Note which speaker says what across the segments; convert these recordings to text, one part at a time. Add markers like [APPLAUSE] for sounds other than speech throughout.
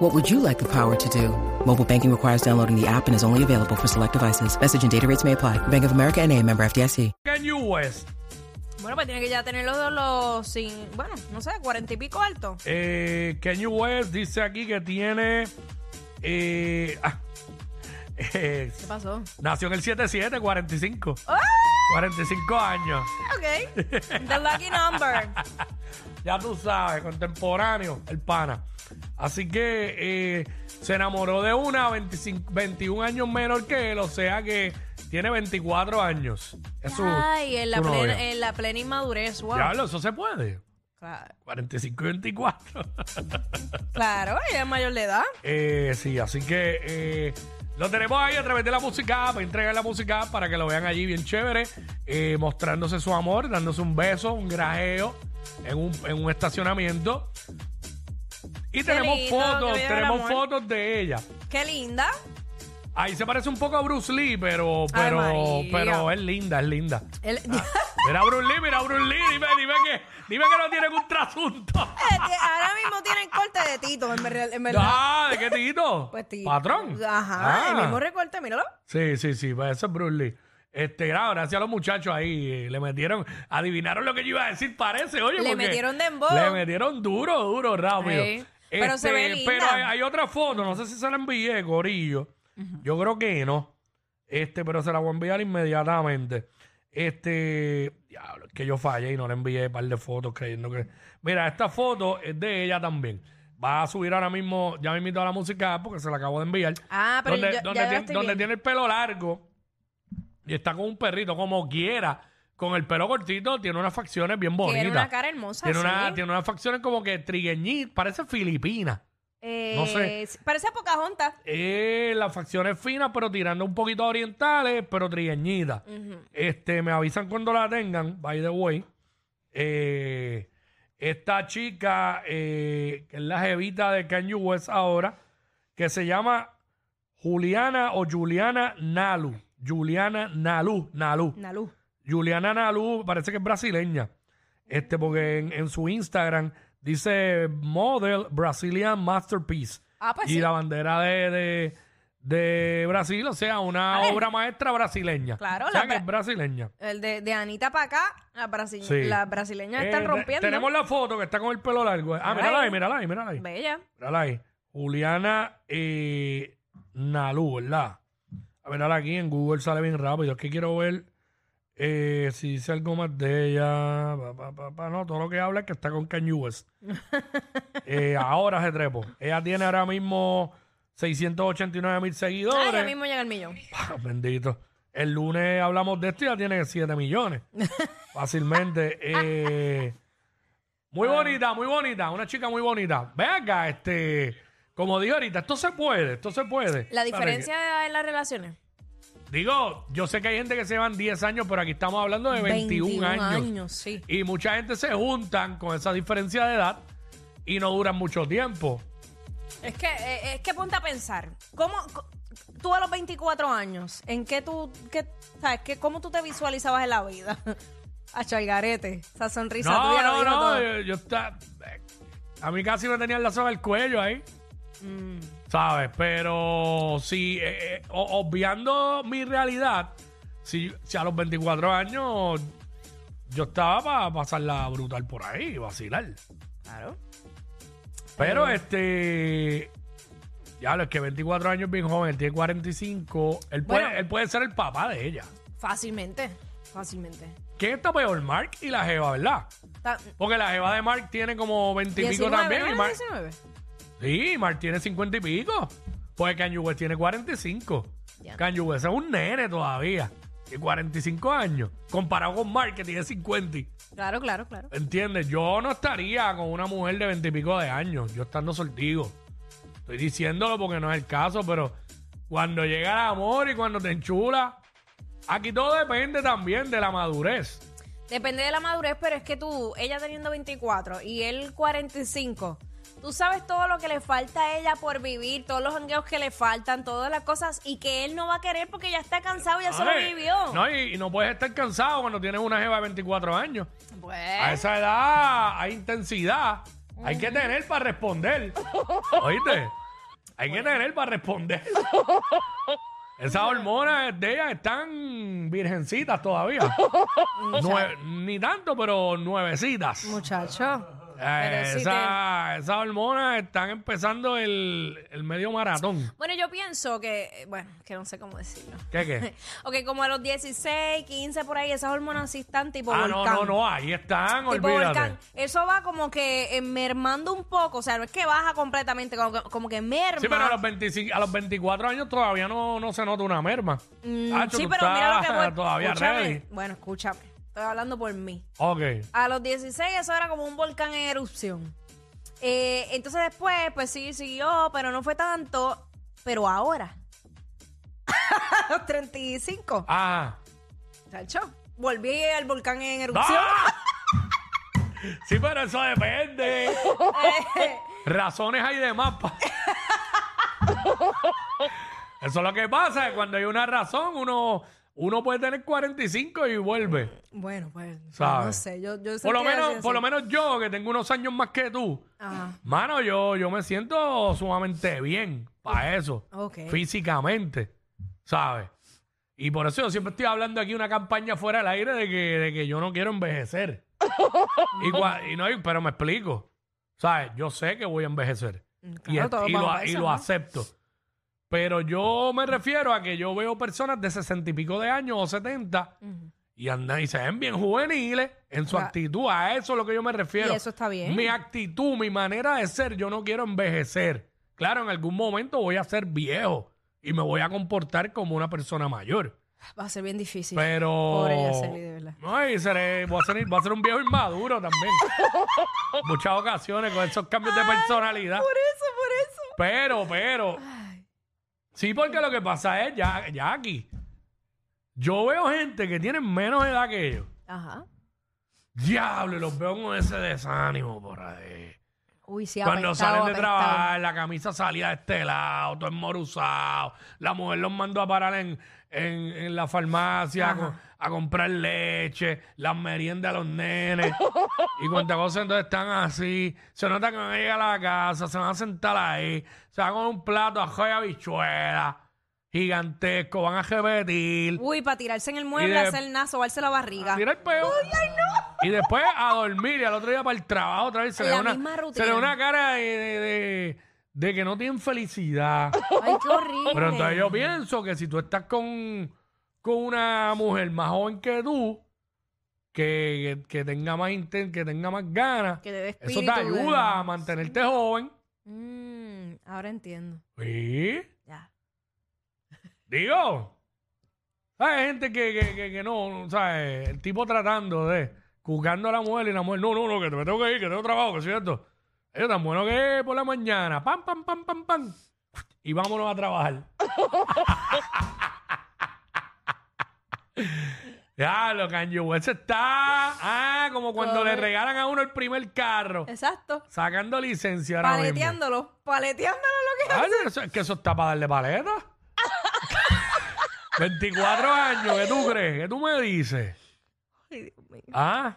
Speaker 1: What would you like the power to do? Mobile banking requires downloading the app and is only available for select devices. Message and data rates may apply. Bank of America and a member FDIC.
Speaker 2: West.
Speaker 3: Bueno, pues tiene que ya tener los, los, los sin, bueno, no sé, cuarenta y pico alto.
Speaker 2: Eh, Kanye West dice aquí que tiene. eh, ah, [LAUGHS] eh,
Speaker 3: ¿Qué pasó?
Speaker 2: nació en el 77, 45.
Speaker 3: ¡Ah!
Speaker 2: 45 años.
Speaker 3: Ok. The lucky number. [LAUGHS]
Speaker 2: Ya tú sabes, contemporáneo, el pana. Así que eh, se enamoró de una 25, 21 años menor que él, o sea que tiene 24 años. Es su,
Speaker 3: Ay, en la,
Speaker 2: su novia.
Speaker 3: plena, en la plena inmadurez. Wow.
Speaker 2: Diablo, eso se puede.
Speaker 3: Claro,
Speaker 2: 45 y 24. [LAUGHS]
Speaker 3: claro, ella es mayor de edad.
Speaker 2: Eh, sí, así que eh, lo tenemos ahí a través de la música, para entregar la música para que lo vean allí bien chévere, eh, mostrándose su amor, dándose un beso, un grajeo en un, en un estacionamiento. Y tenemos
Speaker 3: lindo, que
Speaker 2: fotos,
Speaker 3: viva el
Speaker 2: tenemos
Speaker 3: amor.
Speaker 2: fotos de ella.
Speaker 3: Qué linda.
Speaker 2: Ahí se parece un poco a Bruce Lee, pero,
Speaker 3: Ay,
Speaker 2: pero,
Speaker 3: María.
Speaker 2: pero es linda, es linda.
Speaker 3: El- [LAUGHS]
Speaker 2: Mira Bruce Lee, mira Bruce Lee, dime, dime que, dime que no tienen un trasunto.
Speaker 3: Ahora mismo tienen corte de Tito, en verdad. En verdad.
Speaker 2: Ah, ¿de qué tito?
Speaker 3: Pues Tito.
Speaker 2: ¿Patrón?
Speaker 3: Ajá, el
Speaker 2: Ah.
Speaker 3: mismo recorte, míralo.
Speaker 2: Sí, sí, sí, pues eso es Bruce Lee. Este, gracias a los muchachos ahí, eh, le metieron, adivinaron lo que yo iba a decir, parece, oye.
Speaker 3: Le
Speaker 2: porque
Speaker 3: metieron dembow.
Speaker 2: Le metieron duro, duro, rápido.
Speaker 3: Sí, pero se ve linda.
Speaker 2: Pero hay, hay otra foto, no sé si se la envié, Corillo. Yo creo que no. Este, pero se la voy a enviar inmediatamente. Este, diablo, es que yo fallé y no le envié un par de fotos creyendo que. Mira, esta foto es de ella también. Va a subir ahora mismo, ya me invito a la música porque se la acabo de enviar.
Speaker 3: Ah, pero
Speaker 2: donde,
Speaker 3: yo-
Speaker 2: donde
Speaker 3: ya
Speaker 2: tiene,
Speaker 3: estoy
Speaker 2: donde
Speaker 3: viendo.
Speaker 2: tiene el pelo largo y está con un perrito como quiera, con el pelo cortito, tiene unas facciones bien bonitas.
Speaker 3: Tiene una cara hermosa.
Speaker 2: Tiene,
Speaker 3: sí.
Speaker 2: una- tiene unas facciones como que trigueñitas, parece filipina.
Speaker 3: Eh,
Speaker 2: no sé.
Speaker 3: Parece a Pocahontas.
Speaker 2: Eh, las facciones finas, pero tirando un poquito a orientales, pero trigueñitas. Este, me avisan cuando la tengan, by the way. Eh, esta chica, eh, que es la jevita de Kanye West ahora, que se llama Juliana o Juliana Nalu. Juliana Nalu, Nalu.
Speaker 3: Nalu.
Speaker 2: Juliana Nalu parece que es brasileña. Este, porque en, en su Instagram dice Model Brazilian Masterpiece.
Speaker 3: Ah, pues
Speaker 2: y
Speaker 3: sí.
Speaker 2: la bandera de, de, de Brasil, o sea, una obra maestra brasileña.
Speaker 3: Claro,
Speaker 2: o sea,
Speaker 3: la
Speaker 2: que
Speaker 3: bra-
Speaker 2: es brasileña.
Speaker 3: El de, de Anita para acá, las brasi-
Speaker 2: Sí.
Speaker 3: las brasileñas
Speaker 2: Eh,
Speaker 3: están
Speaker 2: te-
Speaker 3: rompiendo.
Speaker 2: Tenemos la foto que está con el pelo largo. Ah, mírala
Speaker 3: ahí.
Speaker 2: mírala ahí, mírala ahí.
Speaker 3: Bella.
Speaker 2: Mírala ahí. Juliana eh, Nalu, ¿verdad? A verla aquí en Google sale bien rápido. Es que quiero ver eh, si dice algo más de ella. Pa, pa, pa, pa. No, todo lo que habla es que está con Kanye West. [LAUGHS] Eh, ahora se trepo. Ella tiene ahora mismo 689 mil
Speaker 3: Ah,
Speaker 2: seguidores.
Speaker 3: ya mismo llega el millón. [LAUGHS]
Speaker 2: Ah, Bendito. El lunes hablamos de esto y ya tiene 7 millones. [LAUGHS] Fácilmente. Eh, muy bonita, muy bonita. Una chica muy bonita. Ve acá, este. Como digo ahorita, esto se puede, esto se puede.
Speaker 3: La diferencia en las relaciones.
Speaker 2: Digo, yo sé que hay gente que se llevan 10 años, pero aquí estamos hablando de 21, años.
Speaker 3: sí.
Speaker 2: Y mucha gente se juntan con esa diferencia de edad y no duran mucho tiempo.
Speaker 3: Es que, eh, es que ponte a pensar. ¿Cómo, tú a los 24 años, ¿en qué tú, qué, sabes, qué, cómo tú te visualizabas en la vida? [LAUGHS] A Garete, esa sonrisa
Speaker 2: No,
Speaker 3: tuya
Speaker 2: no, no.
Speaker 3: todo.
Speaker 2: Yo, yo está, eh, a mí casi me tenían la soga del cuello ahí.
Speaker 3: Mm.
Speaker 2: ¿Sabes? Pero si, eh, eh, obviando mi realidad, si, si a los 24 años yo estaba para pasarla brutal por ahí, vacilar.
Speaker 3: Claro.
Speaker 2: Pero
Speaker 3: Eh.
Speaker 2: este. Ya, lo es que 24 años es bien joven, tiene 45. Él puede,
Speaker 3: Bueno.
Speaker 2: él puede ser el papá de ella.
Speaker 3: Fácilmente, fácilmente.
Speaker 2: ¿Quién está peor? Mark y la Jeva, ¿verdad? Porque la Jeva de Mark tiene como 20 y pico
Speaker 3: 19,
Speaker 2: también.
Speaker 3: ¿no
Speaker 2: y Mark-
Speaker 3: 19?
Speaker 2: Sí, Mark tiene 50 y pico. Pues Kanye West tiene 45.
Speaker 3: Ya.
Speaker 2: Kanye West es un nene todavía. Tiene 45 años. Comparado con Mark, que tiene 50.
Speaker 3: Claro, claro, claro.
Speaker 2: ¿Entiendes? Yo no estaría con una mujer de 20 y pico de años. Yo estando soltigo. Estoy diciéndolo porque no es el caso, pero cuando llega el amor y cuando te enchula, Aquí todo depende también de la madurez.
Speaker 3: Depende de la madurez, pero es que tú, ella teniendo 24 y él 45, tú sabes todo lo que le falta a ella por vivir, todos los jangueos que le faltan, todas las cosas, y que él no va a querer porque ya está cansado, ya se lo
Speaker 2: Ay,
Speaker 3: vivió.
Speaker 2: No, y, y no puedes estar cansado cuando tienes una jeva de 24 años. A esa edad hay intensidad. Hay que tener para responder. [LAUGHS] ¿Oíste? Hay que tener para responder. [LAUGHS] Esas hormonas de ellas están virgencitas todavía. [LAUGHS] Nue- ni tanto, pero nuevecitas.
Speaker 3: muchacho.
Speaker 2: Eh,
Speaker 3: pero sí
Speaker 2: esa- esas hormonas están empezando el, el medio maratón.
Speaker 3: Bueno, yo pienso que, eh, bueno, que no sé cómo decirlo.
Speaker 2: ¿Qué qué? [LAUGHS]
Speaker 3: Ok, como a los 16, 15 por ahí, esas hormonas sí están tipo
Speaker 2: Ah, no,
Speaker 3: volcán.
Speaker 2: no, no, ahí están,
Speaker 3: Tipo
Speaker 2: olvídate.
Speaker 3: volcán. Eso va como que eh, mermando un poco, o sea, no es que baja completamente, como que, como que merma.
Speaker 2: Sí, pero a los, 25, a los 24 años todavía no, no se nota una merma.
Speaker 3: Mm,
Speaker 2: Tacho,
Speaker 3: sí,
Speaker 2: tú
Speaker 3: pero mira lo que
Speaker 2: estás
Speaker 3: voy.
Speaker 2: todavía
Speaker 3: escúchame.
Speaker 2: ready.
Speaker 3: Bueno, escúchame. Estoy hablando por mí.
Speaker 2: Ok.
Speaker 3: A los 16 eso era como un volcán en erupción. Eh, entonces después, pues sí, siguió, pero no fue tanto. Pero ahora, [LAUGHS] a los 35,
Speaker 2: Ah.
Speaker 3: chacho, volví al volcán en erupción.
Speaker 2: ¡Ah! [LAUGHS] Sí, pero eso depende. [LAUGHS] Razones hay de mapa. Eso es lo que pasa, que cuando hay una razón, uno, uno puede tener 45 y vuelve.
Speaker 3: Bueno, pues,
Speaker 2: ¿Sabes?
Speaker 3: no sé, yo, yo
Speaker 2: Por lo, menos, por lo menos yo, que tengo unos años más que tú,
Speaker 3: Ajá.
Speaker 2: mano, yo, yo me siento sumamente bien para eso. Físicamente, ¿sabes? Y por eso yo siempre estoy hablando aquí una campaña fuera del aire de que, de que yo no quiero envejecer. [LAUGHS] y, cua- y no, y- pero me explico. ¿Sabes? Yo sé que voy a envejecer.
Speaker 3: Mm,
Speaker 2: y,
Speaker 3: claro,
Speaker 2: es-
Speaker 3: todos
Speaker 2: y
Speaker 3: vamos
Speaker 2: lo, y
Speaker 3: eso,
Speaker 2: lo
Speaker 3: ¿no?
Speaker 2: acepto. Pero yo me refiero a que yo veo personas de sesenta y pico de años o 70 y andan y se ven bien juveniles en su
Speaker 3: Claro.
Speaker 2: actitud. A eso es lo que yo me refiero.
Speaker 3: Y eso está bien.
Speaker 2: Mi actitud, mi manera de ser, yo no quiero envejecer. Claro, en algún momento voy a ser viejo y me voy a comportar como una persona mayor.
Speaker 3: Va a ser bien difícil.
Speaker 2: Pero.
Speaker 3: Pobre Yaceli, de verdad.
Speaker 2: No, y seré, voy, a ser, voy a ser un viejo inmaduro también. [LAUGHS] Muchas ocasiones con esos cambios de personalidad.
Speaker 3: Por eso, por eso.
Speaker 2: Pero, pero. Sí, porque lo que pasa es, ya, ya aquí. Yo veo gente que tiene menos edad que yo.
Speaker 3: Ajá.
Speaker 2: Diablo, y los veo con ese desánimo por ahí.
Speaker 3: Uy, sí,
Speaker 2: Cuando
Speaker 3: apestado,
Speaker 2: salen de
Speaker 3: apestado.
Speaker 2: trabajar, la camisa salía de este lado, todo enmoruzado. La mujer los mandó a parar en, en, en la farmacia
Speaker 3: Ajá.
Speaker 2: A comprar leche, las meriendas a los nenes. y cuántas cosas entonces están así. Se nota que van a llegar a la casa, se van a sentar ahí, se van con un plato ajo y habichuela gigantesco, van a repetir.
Speaker 3: Uy, para tirarse en el mueble,
Speaker 2: de-
Speaker 3: hacer nada, sobarse la barriga.
Speaker 2: Tira el peo. Y después a dormir y al otro día para el trabajo otra vez. Se le ve una,
Speaker 3: misma
Speaker 2: se le una cara de, de- de- de que no tienen felicidad.
Speaker 3: Ay, qué horrible.
Speaker 2: Pero entonces yo pienso que si tú estás con, con una mujer más joven que tú, que, que, que tenga más inten- que tenga más ganas,
Speaker 3: Que te dé
Speaker 2: eso te
Speaker 3: espíritu de-
Speaker 2: ayuda a mantenerte joven.
Speaker 3: Mm, ahora entiendo.
Speaker 2: Sí.
Speaker 3: Ya.
Speaker 2: Digo, hay gente que, que, que, que no, ¿sabes? El tipo tratando de, juzgando a la mujer y la mujer, no, no, no, que me tengo que ir, que tengo trabajo, que es cierto. Es tan bueno que es por la mañana, pam, pam, pam, pam, pam, y vámonos a trabajar. [LAUGHS] ya, lo Kanye West está, ah, como cuando le regalan a uno el primer carro,
Speaker 3: Exacto.
Speaker 2: sacando licencia ahora mismo.
Speaker 3: Paleteándolo. Paleteándolo lo que
Speaker 2: Ay, eso- es que eso está para darle paleta. [LAUGHS] 24 años, ¿qué tú crees? ¿Qué tú me dices?
Speaker 3: Ay, Dios mío.
Speaker 2: Ah,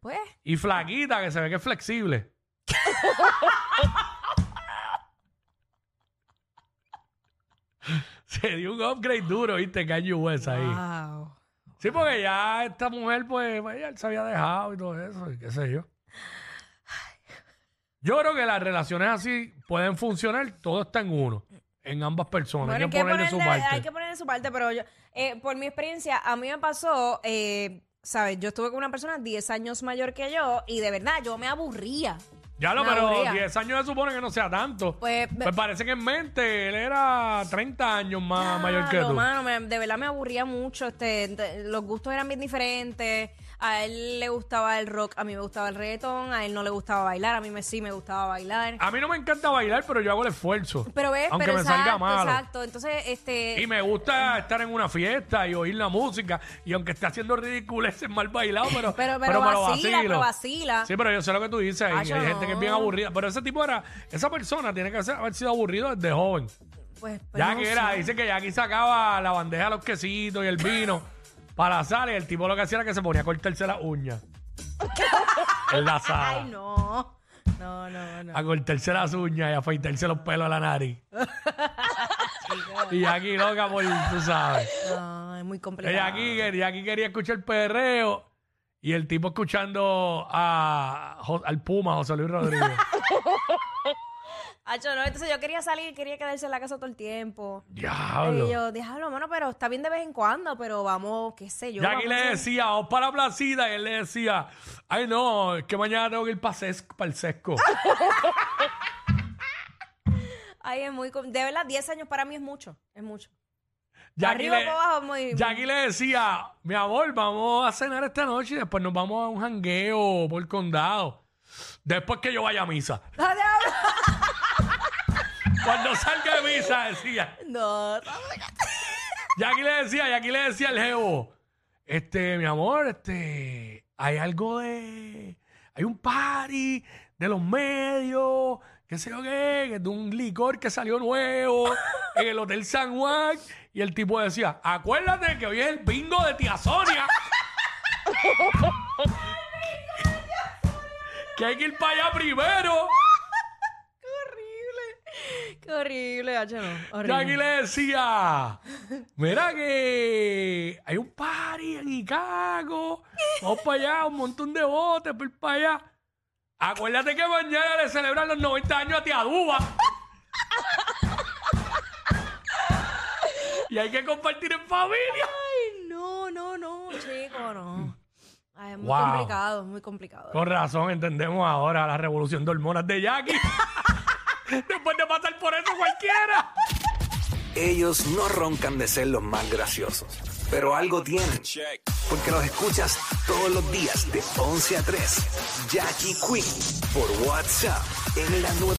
Speaker 3: Pues,
Speaker 2: y flaquita, que se ve que es flexible. [LAUGHS] [LAUGHS] se dio un upgrade duro, ¿viste? Kanye West ahí.
Speaker 3: wow.
Speaker 2: Sí, porque ya esta mujer, pues, pues, ya él se había dejado y todo eso, y qué sé yo. Yo creo que las relaciones así pueden funcionar, todo está en uno, en ambas personas.
Speaker 3: Bueno,
Speaker 2: hay que ponerle su parte.
Speaker 3: hay que ponerle su parte, pero yo, eh, por mi experiencia, a mí me pasó, eh, ¿sabes? Yo estuve con una persona 10 años mayor que yo y de verdad yo me aburría.
Speaker 2: Ya lo,
Speaker 3: Me
Speaker 2: pero
Speaker 3: aburría.
Speaker 2: 10 años se supone que no sea tanto.
Speaker 3: Pues,
Speaker 2: Pues, parece que en mente él era 30 años más mayor que tú.
Speaker 3: mano, me- de verdad me aburría mucho. Este, de- los gustos eran bien diferentes. A él le gustaba el rock, a mí me gustaba el reggaetón. A él no le gustaba bailar, a mí me, sí me gustaba bailar.
Speaker 2: A mí no me encanta bailar, pero yo hago el esfuerzo.
Speaker 3: Pero ves,
Speaker 2: aunque
Speaker 3: pero
Speaker 2: me
Speaker 3: exacto,
Speaker 2: salga malo.
Speaker 3: exacto. Entonces, este.
Speaker 2: Y me gusta estar en una fiesta y oír la música. Y aunque esté haciendo ridiculeces mal bailado, [LAUGHS] pero,
Speaker 3: Pero- pero
Speaker 2: me lo
Speaker 3: vacila,
Speaker 2: vacilo.
Speaker 3: pero vacila.
Speaker 2: Sí, pero yo sé lo que tú dices. y hay gente que es bien aburrida. Pero ese tipo era, esa persona tiene que ser- haber sido aburrido desde joven.
Speaker 3: Pues, pues
Speaker 2: ya
Speaker 3: no
Speaker 2: que era,
Speaker 3: sé.
Speaker 2: dice que ya aquí sacaba la bandeja, los quesitos y el vino para la sala. Y el tipo lo que hacía era que se ponía a cortarse las uñas. [LAUGHS] en la sala.
Speaker 3: Ay, no. No, no, no.
Speaker 2: A cortarse las uñas y a afeitarse los pelos a la nariz. [LAUGHS] y aquí loca por, tú sabes.
Speaker 3: No, es muy complicado.
Speaker 2: Ella aquí, ella aquí quería escuchar perreo y el tipo escuchando a, al Puma, José Luis Rodríguez. [LAUGHS]
Speaker 3: Acho, no, entonces yo quería salir, quería quedarse en la casa todo el tiempo.
Speaker 2: Diablo.
Speaker 3: Y yo, diablo, mano, pero está bien de vez en cuando, pero vamos, qué sé yo.
Speaker 2: Y aquí le
Speaker 3: a
Speaker 2: decía, vamos para la placida, y él le decía, ay no, es que mañana tengo que ir para el sesco. [LAUGHS]
Speaker 3: Ay, es muy... De verdad, 10 años para mí es mucho, es mucho.
Speaker 2: Jackie
Speaker 3: Arriba
Speaker 2: le,
Speaker 3: o abajo, muy...
Speaker 2: Jackie le decía, mi amor, vamos a cenar esta noche y después nos vamos a un jangueo por el condado. Después que yo vaya a misa. [LAUGHS] Cuando salga de misa, decía.
Speaker 3: No, [LAUGHS]
Speaker 2: Jackie le decía, Jackie le decía al jevo, este, mi amor, este, hay algo de, hay un party de los medios, qué sé yo qué, de un licor que salió nuevo en el Hotel San Juan, y el tipo decía, acuérdate que hoy es el bingo de tía Sonia. [LAUGHS] que hay que ir para allá primero.
Speaker 3: Qué horrible, Hacho, no.
Speaker 2: Jackie le decía, mira que hay un party en Icago, vamos para allá, un montón de botes por para allá. Acuérdate que mañana le celebran los 90 años a Tía Duba. y hay que compartir en familia.
Speaker 3: Ay, no, no, no, chico, no. Ay, es muy
Speaker 2: Wow.
Speaker 3: complicado, muy complicado.
Speaker 2: Con razón, entendemos ahora la revolución de hormonas de Jackie. Después de pasar por eso cualquiera.
Speaker 4: Ellos no roncan de ser los más graciosos, pero algo tienen. Porque los escuchas todos los días de 11 a 3. Jackie Quinn por WhatsApp en la 9.